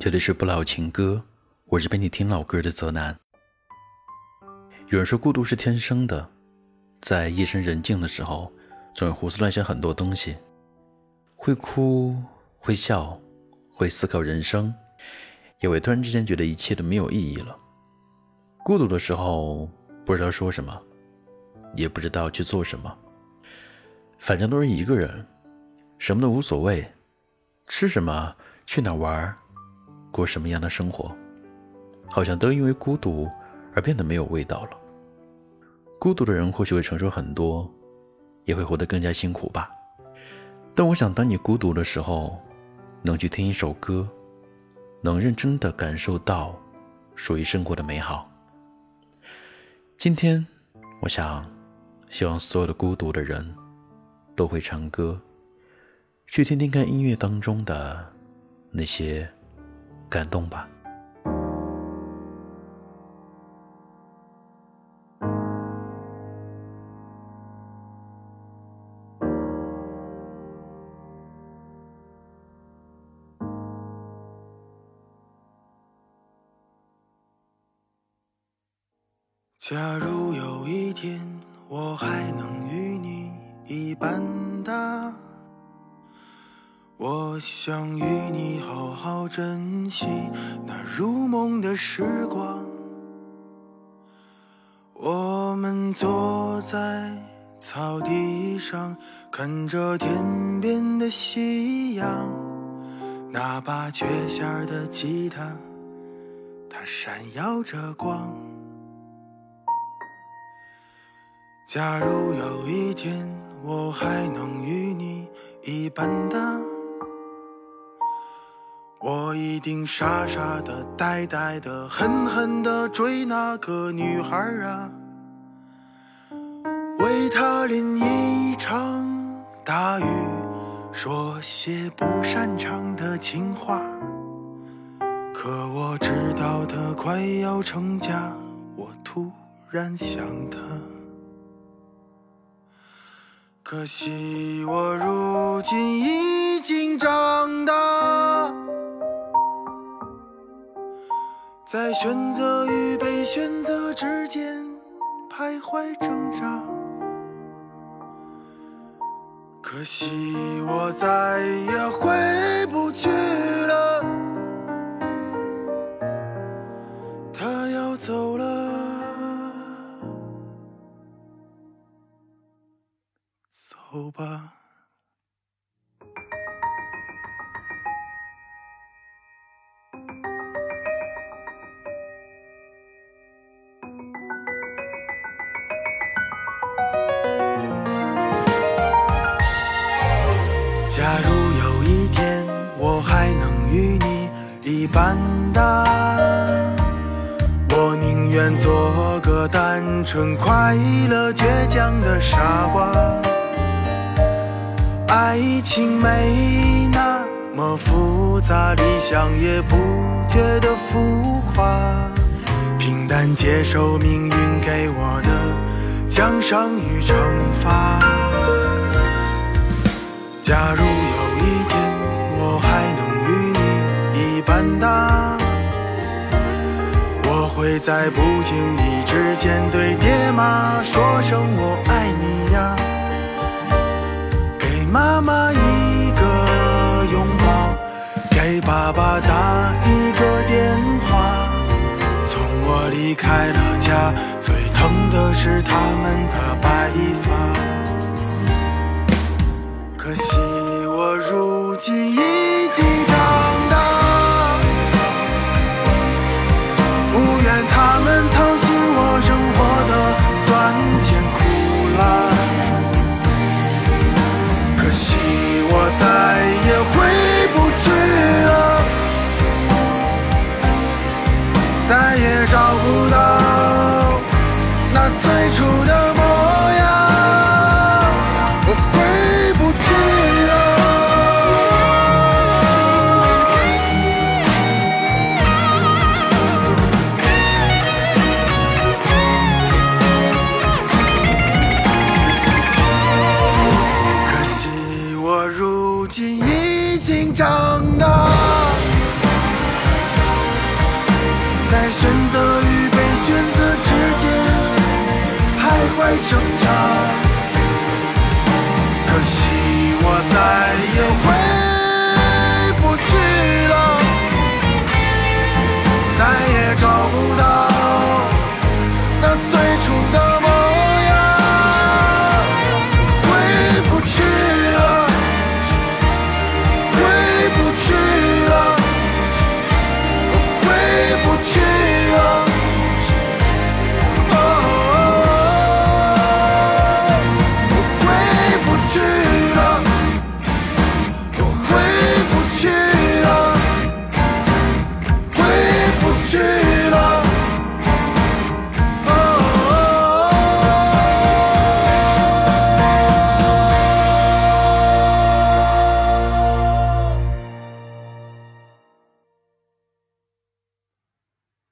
这里是不老情歌，我是陪你听老歌的泽南。有人说孤独是天生的，在夜深人静的时候，总会胡思乱想很多东西，会哭，会笑，会思考人生。也会突然之间觉得一切都没有意义了。孤独的时候，不知道说什么，也不知道去做什么，反正都是一个人，什么都无所谓，吃什么，去哪玩，过什么样的生活，好像都因为孤独而变得没有味道了。孤独的人或许会承受很多，也会活得更加辛苦吧。但我想，当你孤独的时候，能去听一首歌。能认真的感受到属于生活的美好。今天，我想，希望所有的孤独的人都会唱歌，去听听看音乐当中的那些感动吧。假如有一天我还能与你一般大，我想与你好好珍惜那如梦的时光。我们坐在草地上，看着天边的夕阳，那把缺弦的吉他，它闪耀着光。假如有一天我还能与你一般大，我一定傻傻的、呆呆的、狠狠的追那个女孩啊，为她淋一场大雨，说些不擅长的情话。可我知道她快要成家，我突然想她。可惜我如今已经在选择与被选择之间徘徊挣扎。可惜我再也回不去了，他要走了。走吧。般大，我宁愿做个单纯、快乐、倔强的傻瓜。爱情没那么复杂，理想也不觉得浮夸，平淡接受命运给我的奖赏与惩罚。在不经意之间对爹妈说声我爱你呀。给妈妈一个拥抱，给爸爸打一个电话。从我离开了家，最疼的是他们的白发。可惜我如今已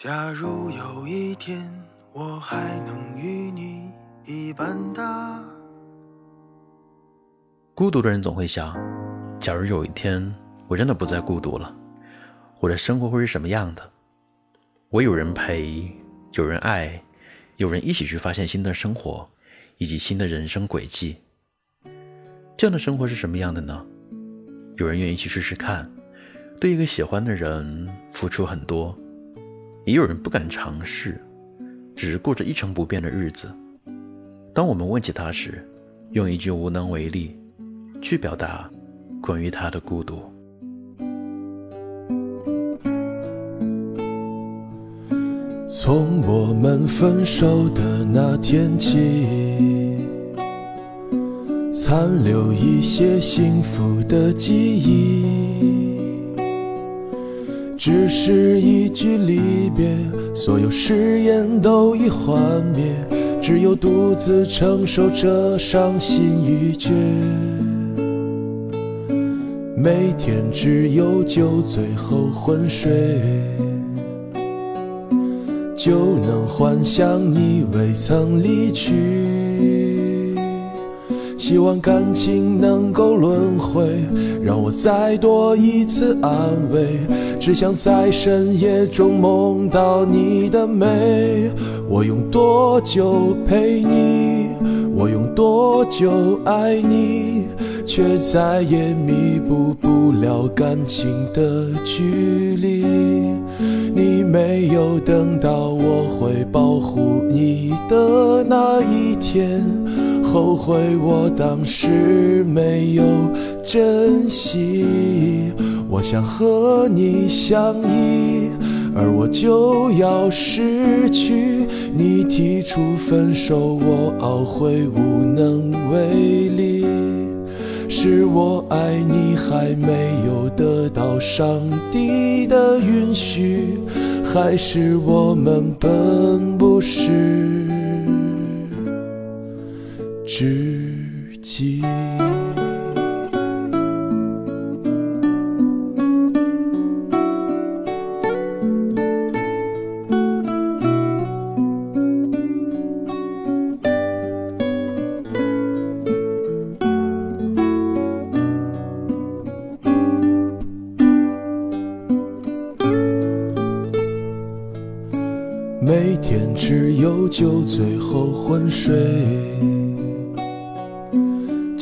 假如有一天我还能与你一般大，孤独的人总会想：假如有一天我真的不再孤独了，我的生活会是什么样的？我有人陪，有人爱，有人一起去发现新的生活以及新的人生轨迹。这样的生活是什么样的呢？有人愿意去试试看，对一个喜欢的人付出很多，也有人不敢尝试，只是过着一成不变的日子。当我们问起他时，用一句无能为力，去表达关于他的孤独。从我们分手的那天起，残留一些幸福的记忆。只是一句离别，所有誓言都已幻灭，只有独自承受着伤心欲绝。每天只有酒醉后昏睡。就能幻想你未曾离去。希望感情能够轮回，让我再多一次安慰。只想在深夜中梦到你的美。我用多久陪你？我用多久爱你？却再也弥补不了感情的距离。你没有等到我会保护你的那一天，后悔我当时没有珍惜。我想和你相依，而我就要失去。你提出分手，我懊悔无能为力。是我爱你还没有得到上帝的允许，还是我们本不是知己？每天只有酒醉后昏睡，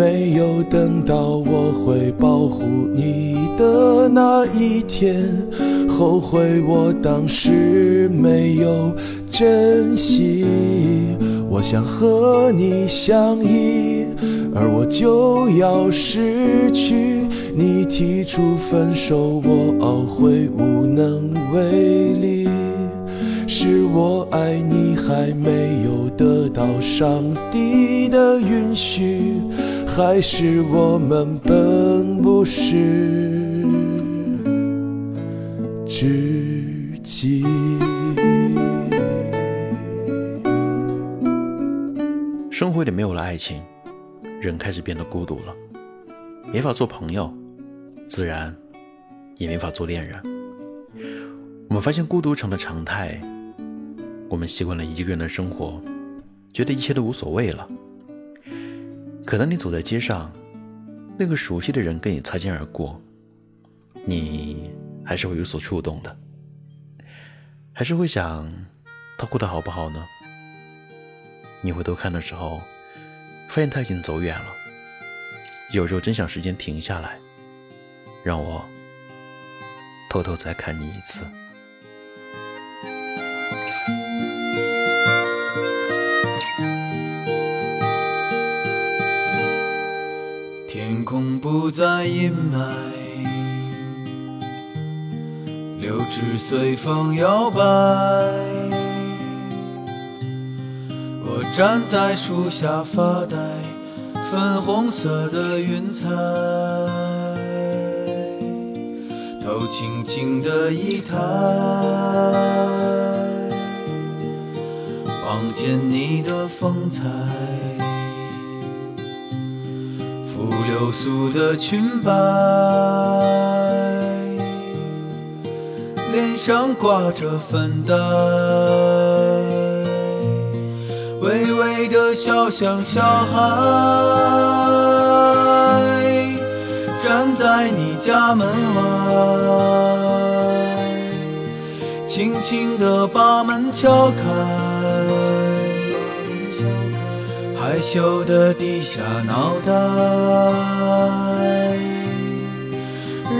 没有等到我会保护你的那一天，后悔我当时没有珍惜。我想和你相依，而我就要失去。你提出分手，我懊悔无能为力。是我爱你还没有得到上帝的允许，还是我们本不是知己？生活里没有了爱情，人开始变得孤独了，没法做朋友，自然也没法做恋人。我们发现孤独成了常态，我们习惯了一个人的生活，觉得一切都无所谓了。可能你走在街上，那个熟悉的人跟你擦肩而过，你还是会有所触动的，还是会想他过得好不好呢？你回头看的时候，发现他已经走远了。有时候真想时间停下来，让我偷偷再看你一次。不再阴霾，柳枝随风摇摆。我站在树下发呆，粉红色的云彩，头轻轻的一抬，望见你的风采。流苏的裙摆，脸上挂着粉黛，微微的笑像小孩，站在你家门外，轻轻地把门敲开。羞的低下脑袋，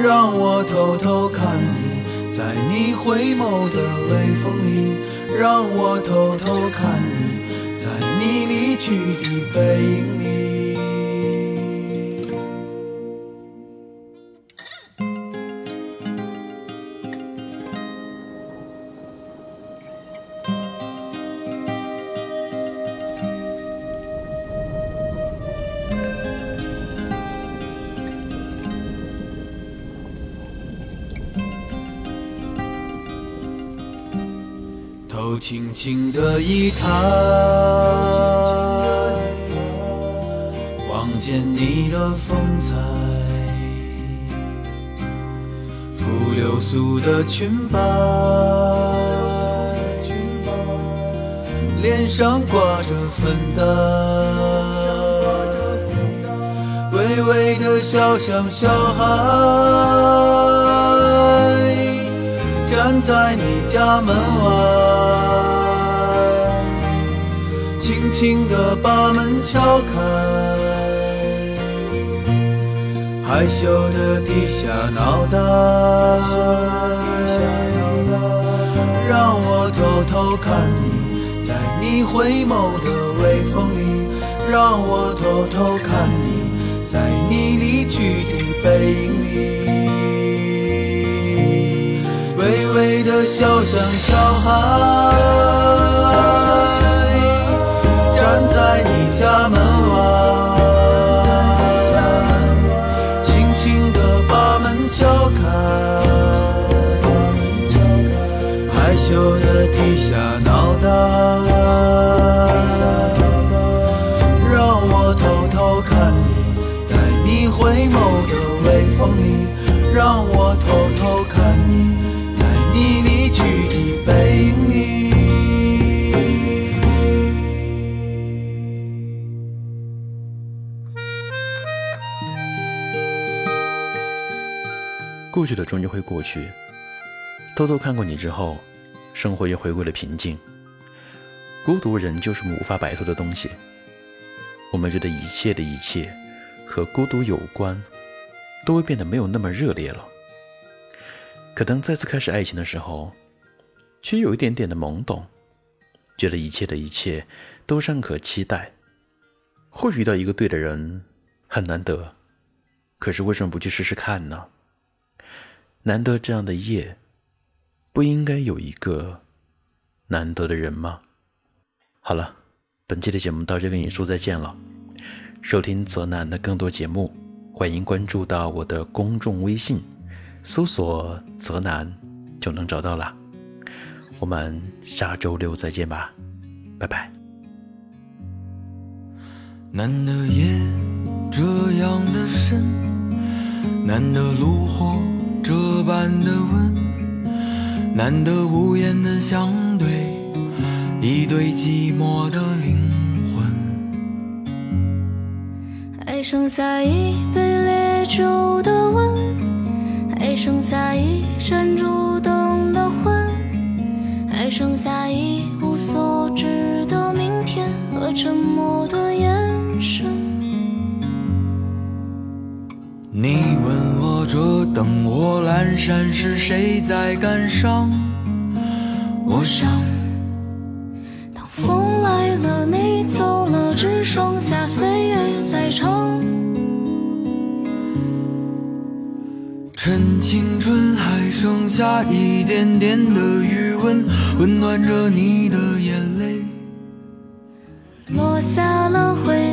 让我偷偷看你，在你回眸的微风里，让我偷偷看你，在你离去的背影里。轻的一抬，望见你的风采，拂流苏的裙摆，脸上挂着粉黛，微微的笑像小孩。站在你家门外，轻轻地把门敲开，害羞地低下脑袋，让我偷偷看你，在你回眸的微风里，让我偷偷看你，在你离去的背影里。微微的笑像小孩，站在你家门外，轻轻地把门敲开，害羞地低下去的终究会过去。偷偷看过你之后，生活又回归了平静。孤独人就是无法摆脱的东西。我们觉得一切的一切和孤独有关，都会变得没有那么热烈了。可当再次开始爱情的时候，却有一点点的懵懂，觉得一切的一切都尚可期待。或许遇到一个对的人很难得，可是为什么不去试试看呢？难得这样的夜，不应该有一个难得的人吗？好了，本期的节目到这跟你说再见了。收听泽南的更多节目，欢迎关注到我的公众微信。搜索“泽南”就能找到了。我们下周六再见吧，拜拜。难得夜这样的深，难得炉火这般的吻，难得无言的相对，一对寂寞的灵魂。还剩下一杯烈酒的温，还剩下一盏烛灯的昏，还剩下一无所知的明天和沉默的眼神。你问我这灯火阑珊是谁在感伤？我想，当风来了，你走了，只剩下岁月在唱。趁青春还剩下一点点的余温，温暖着你的眼泪。落下了灰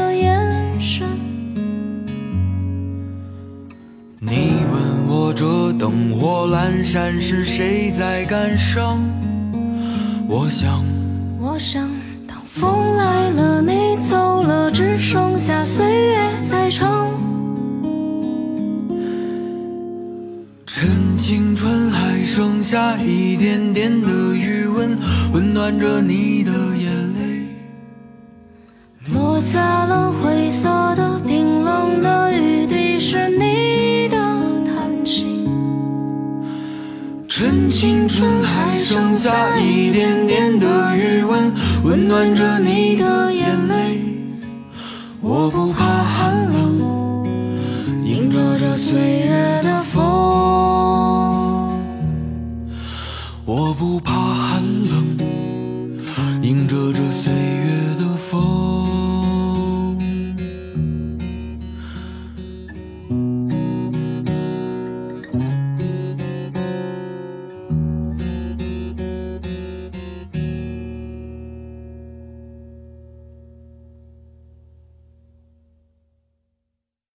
灯火阑珊是谁在感伤？我想，我想，当风来了，你走了，只剩下岁月在唱。趁青春还剩下一点点的余温，温暖着你的青春还剩下一点点的余温，温暖着你的眼泪。我不怕寒冷，迎着这岁月